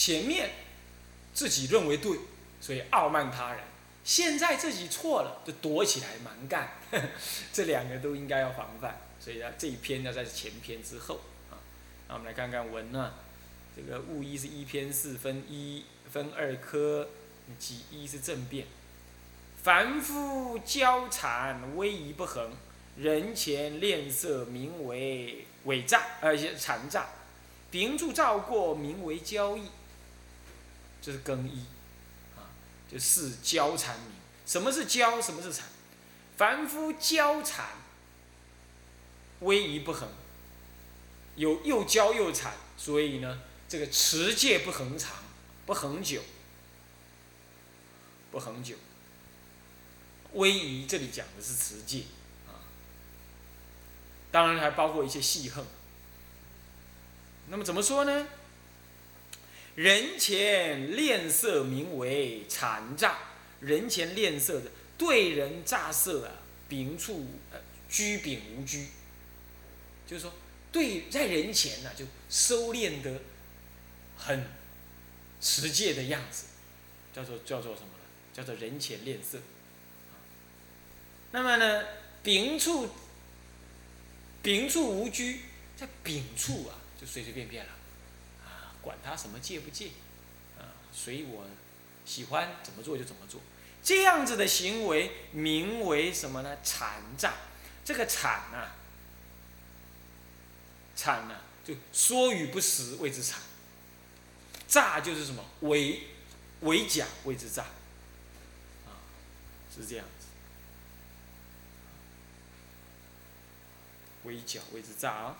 前面自己认为对，所以傲慢他人；现在自己错了，就躲起来蛮干。这两个都应该要防范。所以呢，这一篇要在前篇之后啊。那我们来看看文呢，这个物一是一篇四分一分二科，几一是正变。凡夫交缠，威仪不恒；人前恋色，名为伪诈，而且残诈。秉烛照过，名为交易。这是更衣，啊，就是交缠名。什么是交？什么是缠？凡夫交缠，威仪不恒，有又交又缠，所以呢，这个持戒不恒长，不恒久，不恒久。威仪这里讲的是持戒，啊，当然还包括一些戏恨。那么怎么说呢？人前恋色名为禅诈，人前恋色的对人诈色啊，秉处呃居秉无居，就是说对在人前呢就收敛的很持戒的样子，叫做叫做什么呢？叫做人前恋色。那么呢，秉处，秉处无拘，在秉处啊，就随随便便了，管他什么戒不戒，啊，随我喜欢怎么做就怎么做，这样子的行为名为什么呢？禅诈，这个禅呐，禅呐，就说与不实谓之禅，诈就是什么？伪伪假谓之诈，啊，是这样。微角谓之诈啊，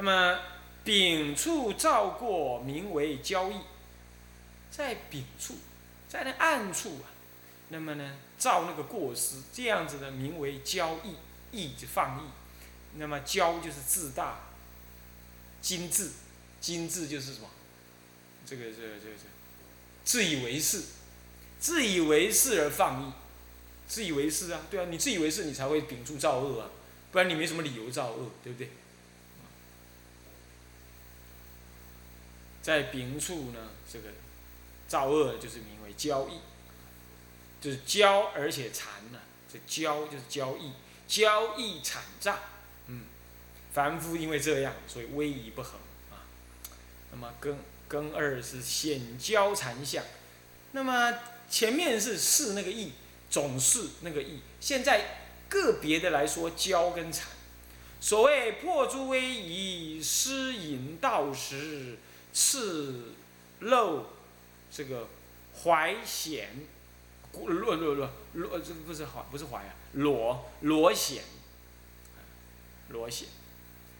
那么丙处照过，名为交易，在丙处，在那暗处啊，那么呢，照那个过失，这样子的名为交易，易就放逸，那么骄就是自大，精致，精致就是什么？这个这个这个这，自以为是，自以为是而放逸。自以为是啊，对啊，你自以为是，你才会秉住造恶啊，不然你没什么理由造恶，对不对？在秉处呢，这个造恶就是名为交易，就是交而且残呢，这交就是交易，交易惨诈，嗯，凡夫因为这样，所以威仪不恒啊。那么庚庚二是显交残相，那么前面是是那个义。总是那个意。现在个别的来说，交跟残。所谓破诸威仪，失隐道时，赤露这个怀显，裸裸裸裸，这个不是怀，不是怀啊，裸裸显，裸显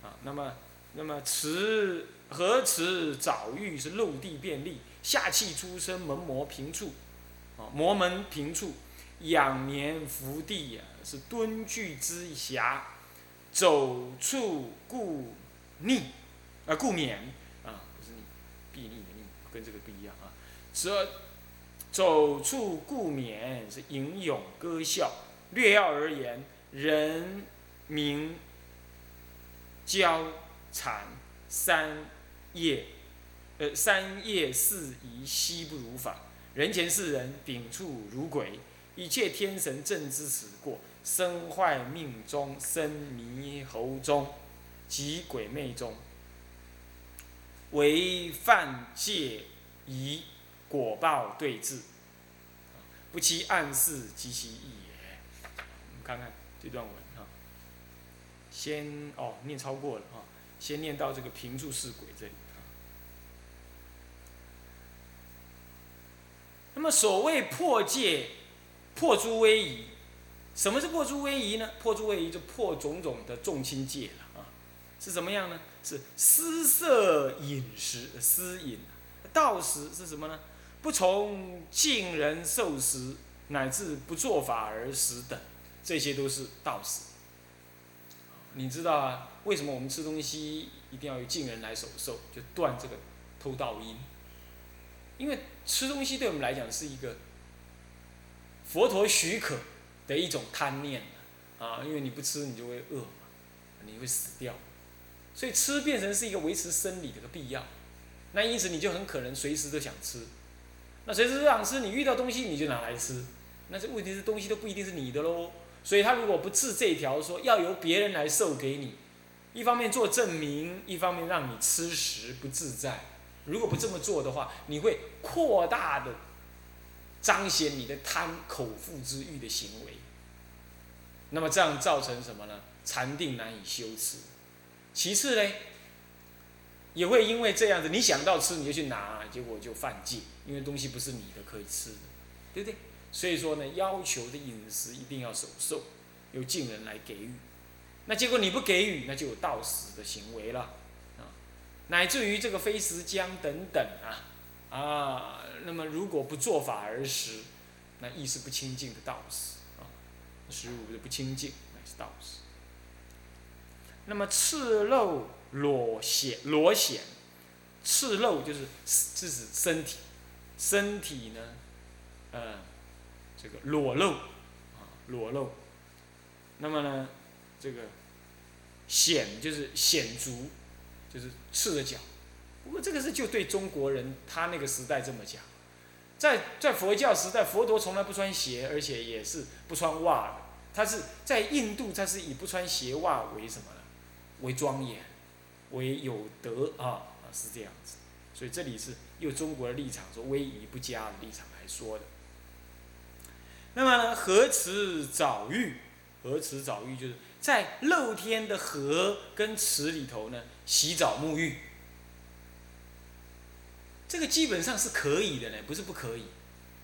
啊。那么那么持何持早遇是陆地便利，下气出生门磨平处，啊摩门平处。仰年伏地呀，是蹲踞之暇；走处故逆，啊，故免，避逆的逆，跟这个不一样啊。则走处故免是吟咏歌笑。略要而言，人名交禅三业，呃，三业四仪悉不如法。人前世人秉处如鬼。一切天神正知此过，身坏命中，身迷猴中，及鬼魅中，为犯戒疑，果报对治，不期暗示及其意也。我们看看这段文哈，先哦念超过了哈，先念到这个平住是鬼这里那么所谓破戒。破诸威仪，什么是破诸威仪呢？破诸威仪就破种种的众亲戒了啊！是怎么样呢？是私色饮食，私饮；道食是什么呢？不从敬人受食，乃至不做法而食等，这些都是道食。你知道啊？为什么我们吃东西一定要由敬人来守受，就断这个偷盗因？因为吃东西对我们来讲是一个。佛陀许可的一种贪念啊，因为你不吃你就会饿嘛，你会死掉，所以吃变成是一个维持生理的个必要。那因此你就很可能随时都想吃，那随时都想吃，你遇到东西你就拿来吃，那这问题是东西都不一定是你的喽。所以他如果不治这条，说要由别人来授给你，一方面做证明，一方面让你吃食不自在。如果不这么做的话，你会扩大的彰显你的贪口腹之欲的行为。那么这样造成什么呢？禅定难以修持。其次呢？也会因为这样子，你想到吃你就去拿，结果就犯戒，因为东西不是你的可以吃的，对不对？所以说呢，要求的饮食一定要守受，由敬人来给予。那结果你不给予，那就有盗食的行为了，啊，乃至于这个非食浆等等啊，啊，那么如果不做法而食，那意识不清净的盗食啊，食物的不清净那是盗食。那么赤露。裸显裸显，赤露就是是指身体，身体呢，呃，这个裸露，啊裸露，那么呢，这个显就是显足，就是赤着脚。不过这个是就对中国人他那个时代这么讲，在在佛教时代，佛陀从来不穿鞋，而且也是不穿袜的。他是在印度，他是以不穿鞋袜为什么？为庄严。为有德啊是这样子，所以这里是用中国的立场说威仪不佳的立场来说的。那么呢，河池澡浴，河池澡浴就是在露天的河跟池里头呢洗澡沐浴，这个基本上是可以的呢，不是不可以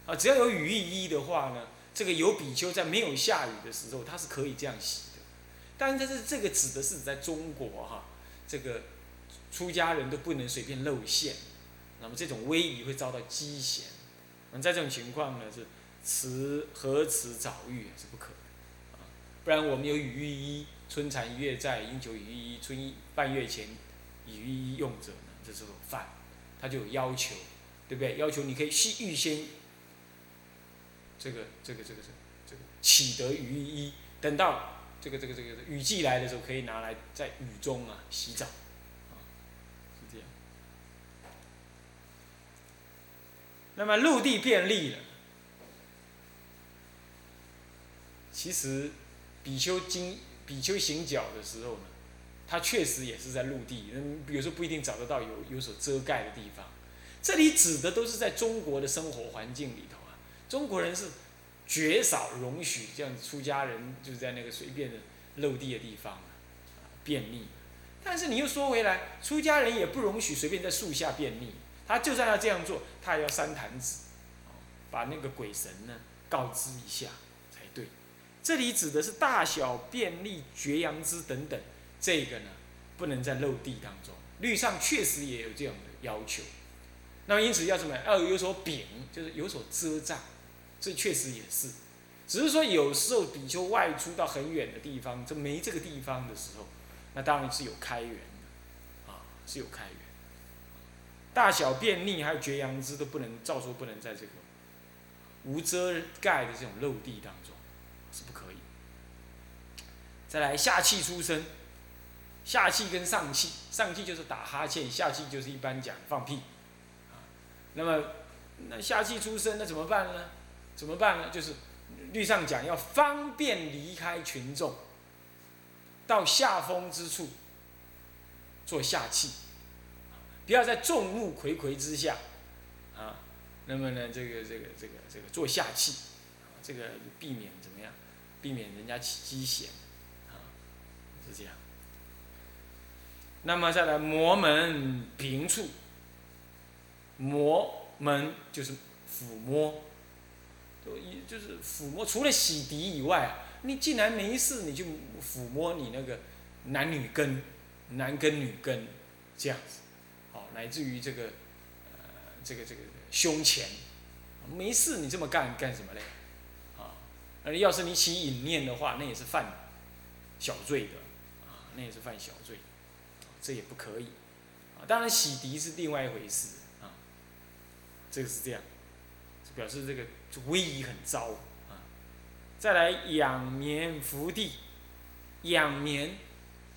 啊，只要有雨衣衣的话呢，这个有比丘在没有下雨的时候，他是可以这样洗但是这是这个指的是在中国哈。这个出家人都不能随便露馅，那么这种威仪会遭到讥嫌。那在这种情况呢，是迟何迟早遇是不可的，啊，不然我们有雨衣，春蚕一月在，应求雨衣，春半月前雨衣用者呢，这是犯，他就有要求，对不对？要求你可以先预先这个这个这个这个起得雨衣，等到。这个这个这个雨季来的时候，可以拿来在雨中啊洗澡，是这样。那么陆地便利了，其实比丘经比丘行脚的时候呢，他确实也是在陆地，嗯，有时候不一定找得到有有所遮盖的地方。这里指的都是在中国的生活环境里头啊，中国人是。绝少容许这样出家人就是在那个随便的露地的地方，啊便利。但是你又说回来，出家人也不容许随便在树下便利。他就算要这样做，他也要三坛子，把那个鬼神呢告知一下才对。这里指的是大小便利、绝阳之等等，这个呢不能在露地当中。律上确实也有这样的要求。那么因此要什么？要有所柄，就是有所遮障。这确实也是，只是说有时候比丘外出到很远的地方，这没这个地方的时候，那当然是有开源的，啊，是有开源。大小便利还有绝阳之都不能，照说不能在这个无遮盖的这种漏地当中，是不可以。再来下气出声，下气跟上气，上气就是打哈欠，下气就是一般讲放屁，啊，那么那下气出声那怎么办呢？怎么办呢？就是律上讲要方便离开群众，到下风之处做下气，不要在众目睽睽之下啊。那么呢，这个这个这个这个做下气，这个避免怎么样？避免人家起积嫌啊，是这样。那么再来摩门平处，摩门就是抚摸。就一就是抚摸，除了洗涤以外啊，你既然没事，你就抚摸你那个男女根、男根女根这样子，好，乃至于这个呃这个这个胸前，没事你这么干干什么嘞？啊，而要是你起隐念的话，那也是犯小罪的，啊，那也是犯小罪，这也不可以，啊，当然洗涤是另外一回事，啊，这个是这样，表示这个。威仪很糟啊！再来仰眠伏地，仰眠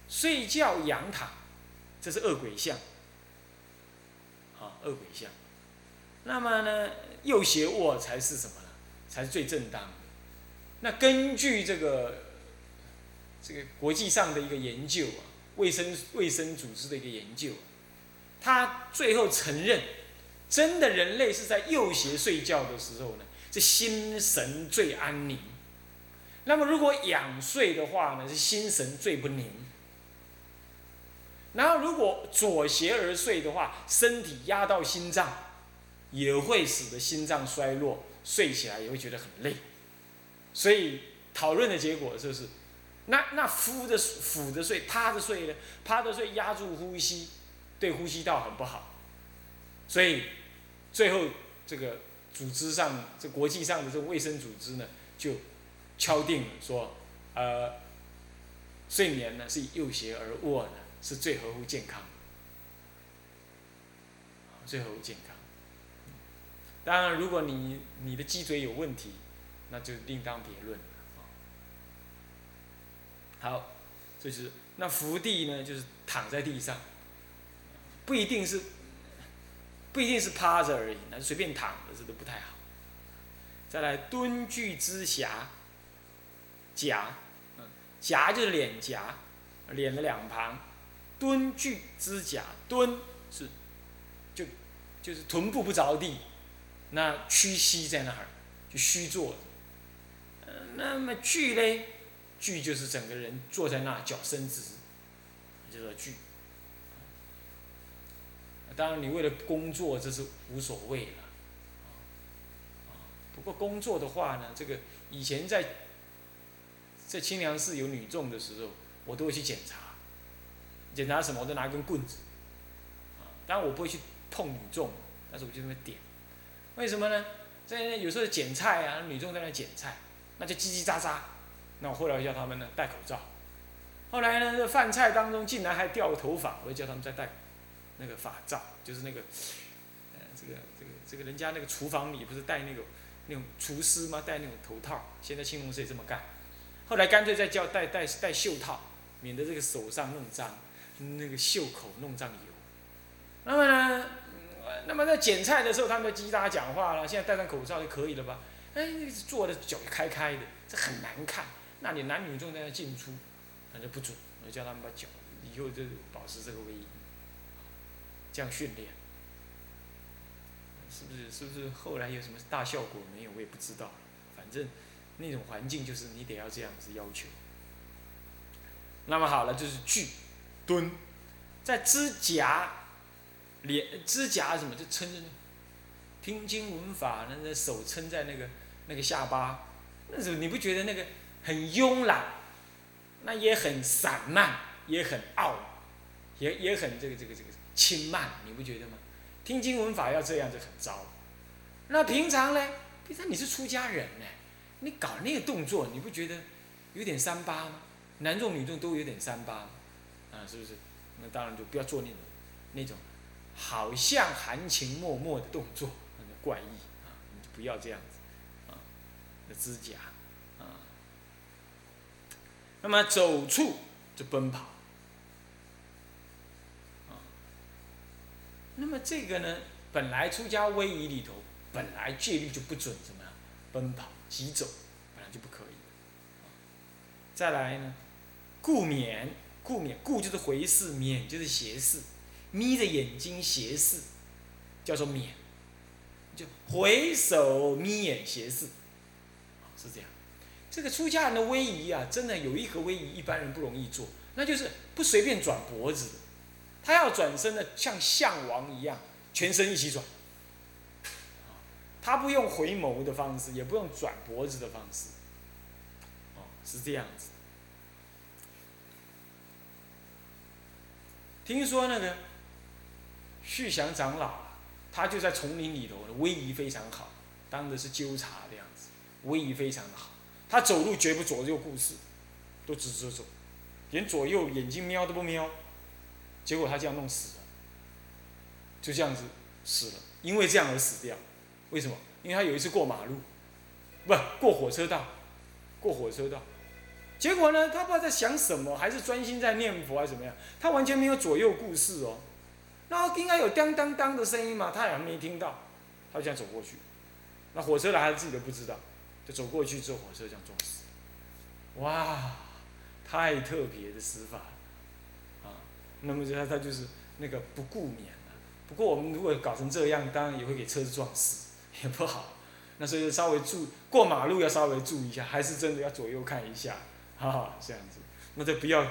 睡觉仰躺，这是恶鬼相。啊，恶鬼相。那么呢，右斜卧才是什么呢？才是最正当的。那根据这个这个国际上的一个研究啊，卫生卫生组织的一个研究，他最后承认，真的人类是在右斜睡觉的时候呢，这心神最安宁。那么如果仰睡的话呢，是心神最不宁。然后如果左斜而睡的话，身体压到心脏，也会使得心脏衰弱，睡起来也会觉得很累。所以讨论的结果就是，那那俯着俯着睡，趴着睡呢？趴着睡压住呼吸，对呼吸道很不好。所以最后这个组织上，这国际上的这卫生组织呢，就。敲定了说，呃，睡眠呢是以右斜而卧呢是最合乎健康，最合乎健康。当然，如果你你的脊椎有问题，那就另当别论了。好，这是那伏地呢，就是躺在地上，不一定是，不一定是趴着而已，那随便躺着这都不太好。再来蹲踞之暇。颊，嗯，颊就是脸颊，脸的两旁，蹲踞之颊，蹲是，就，就是臀部不着地，那屈膝在那儿，就虚坐。嗯，那么踞嘞，踞就是整个人坐在那，脚伸直，叫做踞。当然，你为了工作，这是无所谓了。啊不过工作的话呢，这个以前在。在清凉寺有女众的时候，我都会去检查，检查什么我都拿一根棍子，啊，当然我不会去碰女众，但是我就那么点，为什么呢？在有时候捡菜啊，女众在那捡菜，那就叽叽喳喳，那我后来叫他们呢戴口罩，后来呢这饭菜当中竟然还掉头发，我就叫他们再戴那个法罩，就是那个，呃，这个这个这个人家那个厨房里不是戴那个那种厨师吗？戴那种头套，现在青龙寺也这么干。后来干脆再叫戴戴戴袖套，免得这个手上弄脏，那个袖口弄脏油。那么呢，那么在剪菜的时候，他们叽喳讲话了。现在戴上口罩就可以了吧？哎，那个、做的脚开开的，这很难看。那你男女众在那进出，那就不准。我叫他们把脚以后就保持这个位，这样训练，是不是？是不是后来有什么大效果没有？我也不知道。反正。那种环境就是你得要这样子要求。那么好了，就是踞，蹲，在指甲，脸指甲什么就撑着，听经闻法，那那手撑在那个那个下巴，那时候你不觉得那个很慵懒，那也很散漫，也很傲，也也很这个这个这个轻慢，你不觉得吗？听经闻法要这样就很糟。那平常呢？平常你是出家人呢。你搞那个动作，你不觉得有点三八吗？男众女众都有点三八，啊，是不是？那当然就不要做那种那种好像含情脉脉的动作，那怪异啊，你就不要这样子啊。那指甲啊，那么走处就奔跑那么这个呢，本来出家威仪里头，本来戒律就不准怎么样奔跑。急走本来就不可以。再来呢，顾勉，顾勉，顾就是回视，勉就是斜视，眯着眼睛斜视，叫做勉，就回首眯眼斜视，是这样。这个出家人的威仪啊，真的有一个威仪，一般人不容易做，那就是不随便转脖子，他要转身的像项王一样，全身一起转。他不用回眸的方式，也不用转脖子的方式，哦，是这样子。听说那个旭祥长老，他就在丛林里头，威仪非常好，当的是纠察的样子，威仪非常的好。他走路绝不左右顾视，都直直走，连左右眼睛瞄都不瞄。结果他这样弄死了，就这样子死了，因为这样而死掉。为什么？因为他有一次过马路，不过火车道，过火车道，结果呢，他不知道在想什么，还是专心在念佛还是怎么样，他完全没有左右故事哦。那应该有当当当的声音嘛，他也没听到，他就这样走过去。那火车来，他自己都不知道，就走过去之后，火车这样撞死。哇，太特别的死法！那么他他就是那个不顾免了。不过我们如果搞成这样，当然也会给车子撞死，也不好。那所以稍微注过马路要稍微注意一下，还是真的要左右看一下，哈哈，这样子。那就不要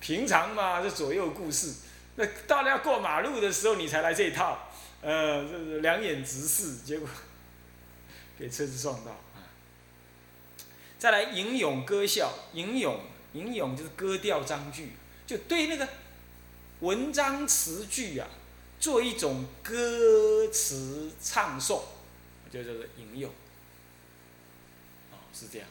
平常嘛，这左右顾视。那到了要过马路的时候，你才来这一套，呃，这是两眼直视，结果 给车子撞到啊。再来吟咏歌笑，吟咏吟咏就是歌调章句，就对那个文章词句啊，做一种歌词唱诵。就叫做引用，哦，是这样。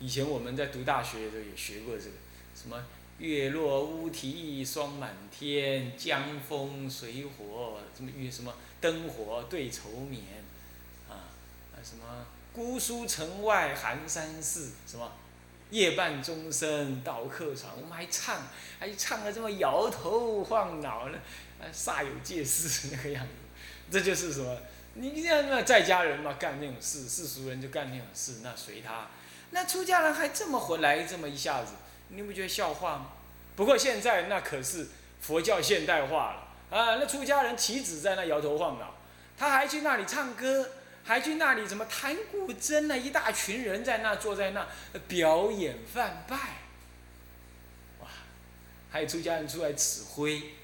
以前我们在读大学的时候也学过这个，什么月落乌啼霜满天，江枫水火，什么月什么灯火对愁眠，啊什么姑苏城外寒山寺，什么夜半钟声到客船，我们还唱，还唱的这么摇头晃脑的。煞有介事那个样子，这就是什么？你像那在家人嘛，干那种事；世俗人就干那种事，那随他。那出家人还这么回来这么一下子，你不觉得笑话吗？不过现在那可是佛教现代化了啊！那出家人岂止在那摇头晃脑，他还去那里唱歌，还去那里怎么弹古筝呢？一大群人在那坐在那表演饭拜，哇！还有出家人出来指挥。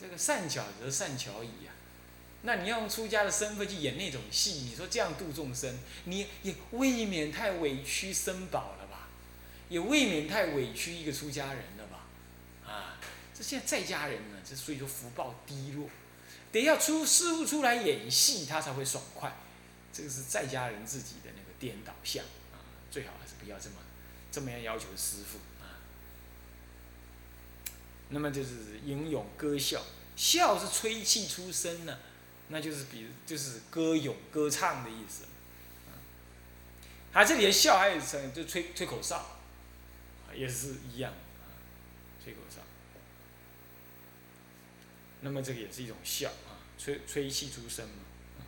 这个善巧则善巧矣呀，那你要用出家的身份去演那种戏，你说这样度众生，你也未免太委屈僧宝了吧？也未免太委屈一个出家人了吧？啊，这现在在家人呢，这所以说福报低落，得要出师傅出来演戏，他才会爽快。这个是在家人自己的那个颠倒相啊，最好还是不要这么这么样要求师傅啊。那么就是吟咏歌笑，笑是吹气出声呢，那就是比就是歌咏歌唱的意思。他这里的笑还有声，就吹吹口哨，也是一样，吹口哨。那么这个也是一种笑啊，吹吹气出声嘛。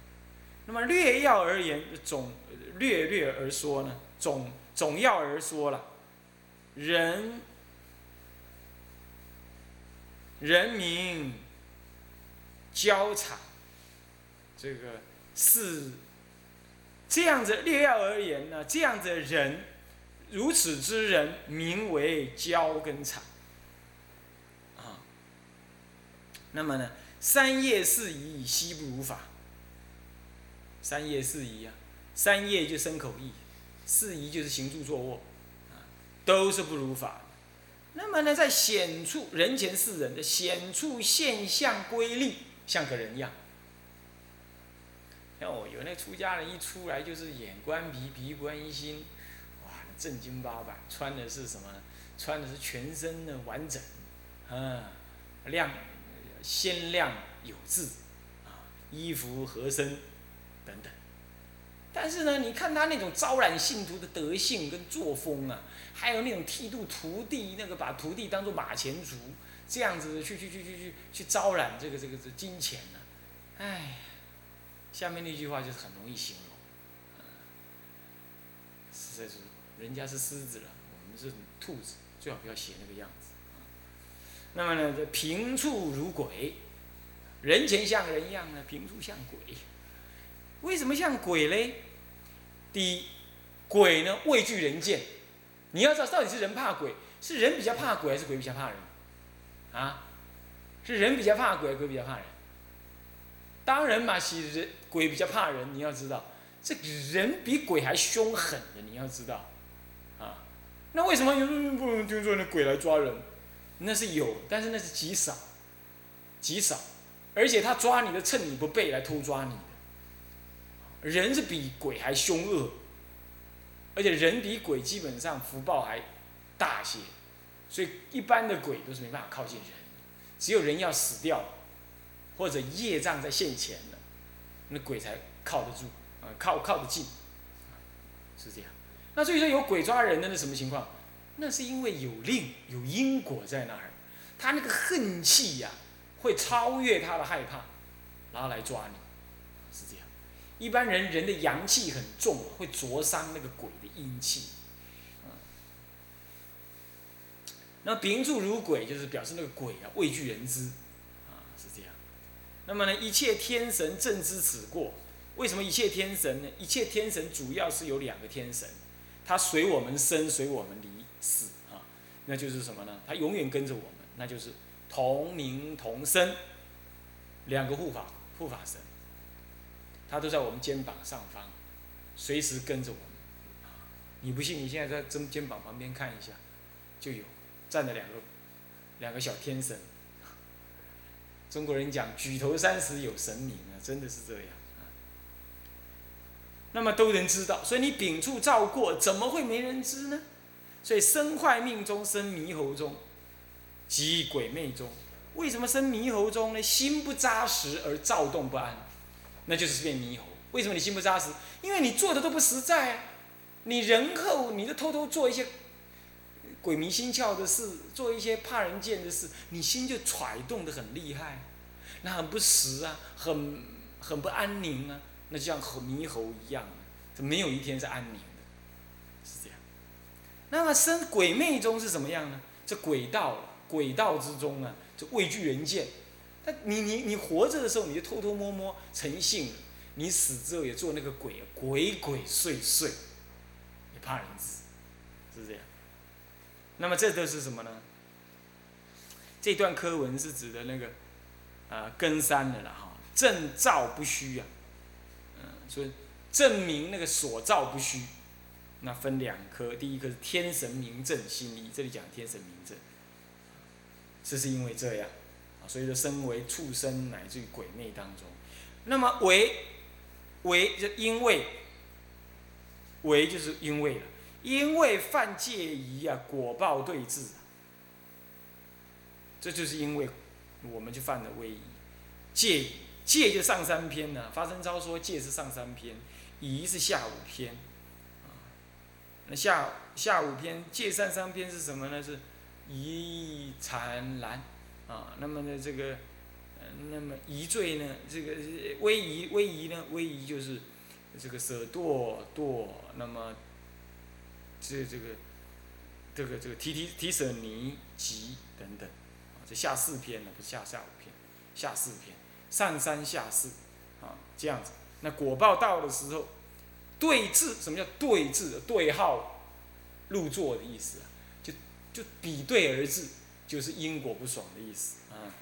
那么略要而言，总略略而说呢，总总要而说了，人。人民交产，这个是这样子略要而言呢，这样子的人，如此之人，名为交跟产。啊，那么呢，三业四仪，悉不如法。三业四仪啊，三业就身口意，四仪就是行住坐卧，啊，都是不如法。那么呢，在显处人前是人的显处现象规律，像个人一样。像我有那出家人一出来就是眼观鼻，鼻观心，哇，正经八百，穿的是什么？穿的是全身的完整，嗯，亮，鲜亮有致，啊，衣服合身，等等。但是呢，你看他那种招揽信徒的德性跟作风啊，还有那种剃度徒弟，那个把徒弟当做马前卒，这样子去去去去去去招揽这个这个这金钱呢，哎，下面那句话就是很容易形容，实在是人家是狮子了，我们是兔子，最好不要写那个样子。那么呢，这平处如鬼，人前像人一样呢，平处像鬼。为什么像鬼嘞？第一，鬼呢畏惧人见，你要知道到底是人怕鬼，是人比较怕鬼，还是鬼比较怕人？啊，是人比较怕鬼，鬼比较怕人。当然嘛，是人鬼比较怕人，你要知道，这人比鬼还凶狠的，你要知道，啊，那为什么有不能听说那鬼来抓人？那是有，但是那是极少，极少，而且他抓你的趁你不备来偷抓你。人是比鬼还凶恶，而且人比鬼基本上福报还大些，所以一般的鬼都是没办法靠近人，只有人要死掉，或者业障在现前了，那鬼才靠得住。啊，靠靠得近，是这样。那所以说有鬼抓人的那什么情况？那是因为有令有因果在那儿，他那个恨气呀，会超越他的害怕，然后来抓你，是这样。一般人人的阳气很重，会灼伤那个鬼的阴气。那屏住如鬼，就是表示那个鬼啊畏惧人之，啊是这样。那么呢，一切天神正知此过。为什么一切天神呢？一切天神主要是有两个天神，他随我们生，随我们离死啊。那就是什么呢？他永远跟着我们，那就是同名同生，两个护法护法神，他都在我们肩膀上方，随时跟着我们。你不信？你现在在肩肩膀旁边看一下，就有。站着两个，两个小天神。中国人讲“举头三尺有神明”啊，真的是这样。那么都能知道，所以你秉烛照过，怎么会没人知呢？所以身坏命中生猕猴中，即鬼魅中。为什么生猕猴中呢？心不扎实而躁动不安，那就是变猕猴。为什么你心不扎实？因为你做的都不实在啊。你人后，你就偷偷做一些。鬼迷心窍的事，做一些怕人见的事，你心就揣动的很厉害，那很不实啊，很很不安宁啊，那就像和猕猴一样，这没有一天是安宁，那么生鬼魅中是什么样呢？这鬼道，鬼道之中啊，就畏惧人见。那你你你活着的时候，你就偷偷摸摸成性了；你死之后也做那个鬼，鬼鬼祟祟，也怕人知，是这样。那么这都是什么呢？这段课文是指的那个，啊，根山的了哈，正照不虚啊，嗯，所以证明那个所照不虚，那分两科，第一个是天神明正心意，这里讲天神明正，这是因为这样，啊，所以说身为畜生乃至于鬼魅当中，那么为为就因为为就是因为了。因为犯戒疑啊，果报对峙，这就是因为我们就犯了威仪。戒戒就上三篇呢，发生招说戒是上三篇，疑是下五篇。那下下五篇戒上三篇是什么呢？是仪禅兰啊。那么呢，这个那么仪罪呢？这个威仪威仪呢？威仪就是这个舍堕堕，那么。这这个，这个这个提提提舍尼集等等，啊，这下四篇呢，不是下下五篇，下四篇，上三下四，啊，这样子。那果报到的时候，对峙，什么叫对峙？对号入座的意思啊，就就比对而治，就是因果不爽的意思啊。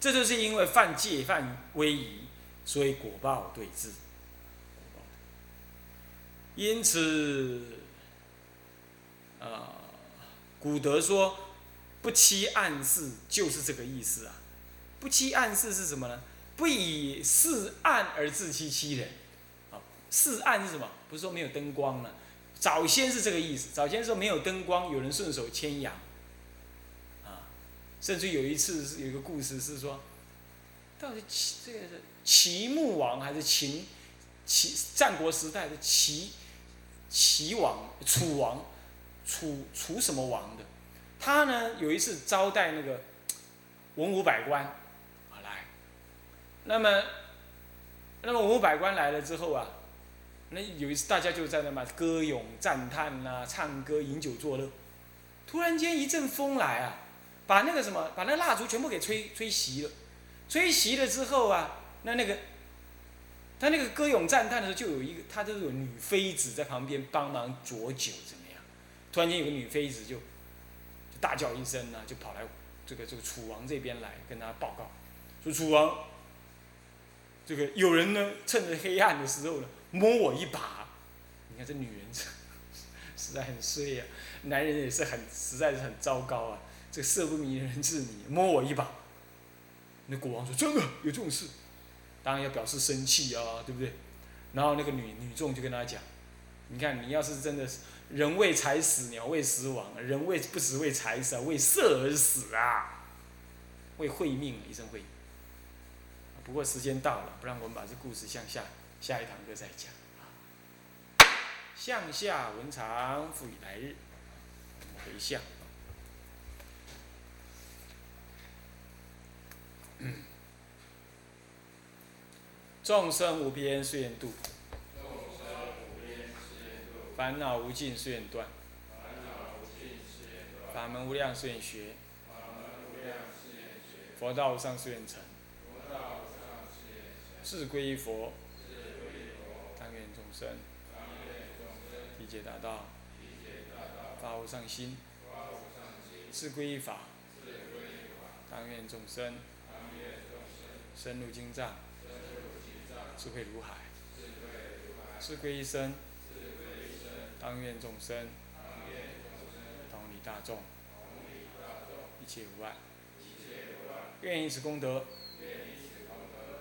这就是因为犯戒犯威仪，所以果报对峙。因此，啊，古德说不欺暗示就是这个意思啊。不欺暗示是什么呢？不以示暗而自欺欺人。啊，示暗是什么？不是说没有灯光了。早先是这个意思。早先说没有灯光，有人顺手牵羊。啊，甚至有一次是有一个故事是说，到底齐这个是齐穆王还是秦齐战国时代的齐？齐王、楚王、楚楚什么王的？他呢有一次招待那个文武百官，那么那么文武百官来了之后啊，那有一次大家就在那嘛歌咏赞叹呐，唱歌饮酒作乐。突然间一阵风来啊，把那个什么，把那蜡烛全部给吹吹熄了。吹熄了之后啊，那那个。他那个歌咏赞叹的时候，就有一个，他就有女妃子在旁边帮忙酌酒，怎么样？突然间有个女妃子就，就大叫一声呢，就跑来这个这个楚王这边来跟他报告，说楚王，这个有人呢趁着黑暗的时候呢摸我一把，你看这女人实在很衰呀，男人也是很实在是很糟糕啊，这色不迷人自迷，摸我一把，那国王说真的有这种事。当然要表示生气啊，对不对？然后那个女女众就跟他讲：“你看，你要是真的是人为财死，鸟为食亡。人为不只为财死啊，为色而死啊，为会命一生慧，不过时间到了，不然我们把这故事向下下一堂课再讲啊。向下文长，复以来日。回向。众生无边誓愿度，烦恼无尽誓愿断，法门无量誓愿学，佛道无上誓愿成，志归佛，当愿众生理解达到，发无上心，志归法，当愿众生深入经藏。智慧如海，智归一生，当愿众生，同理大众，一切无碍，愿以此功德，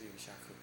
只有下课。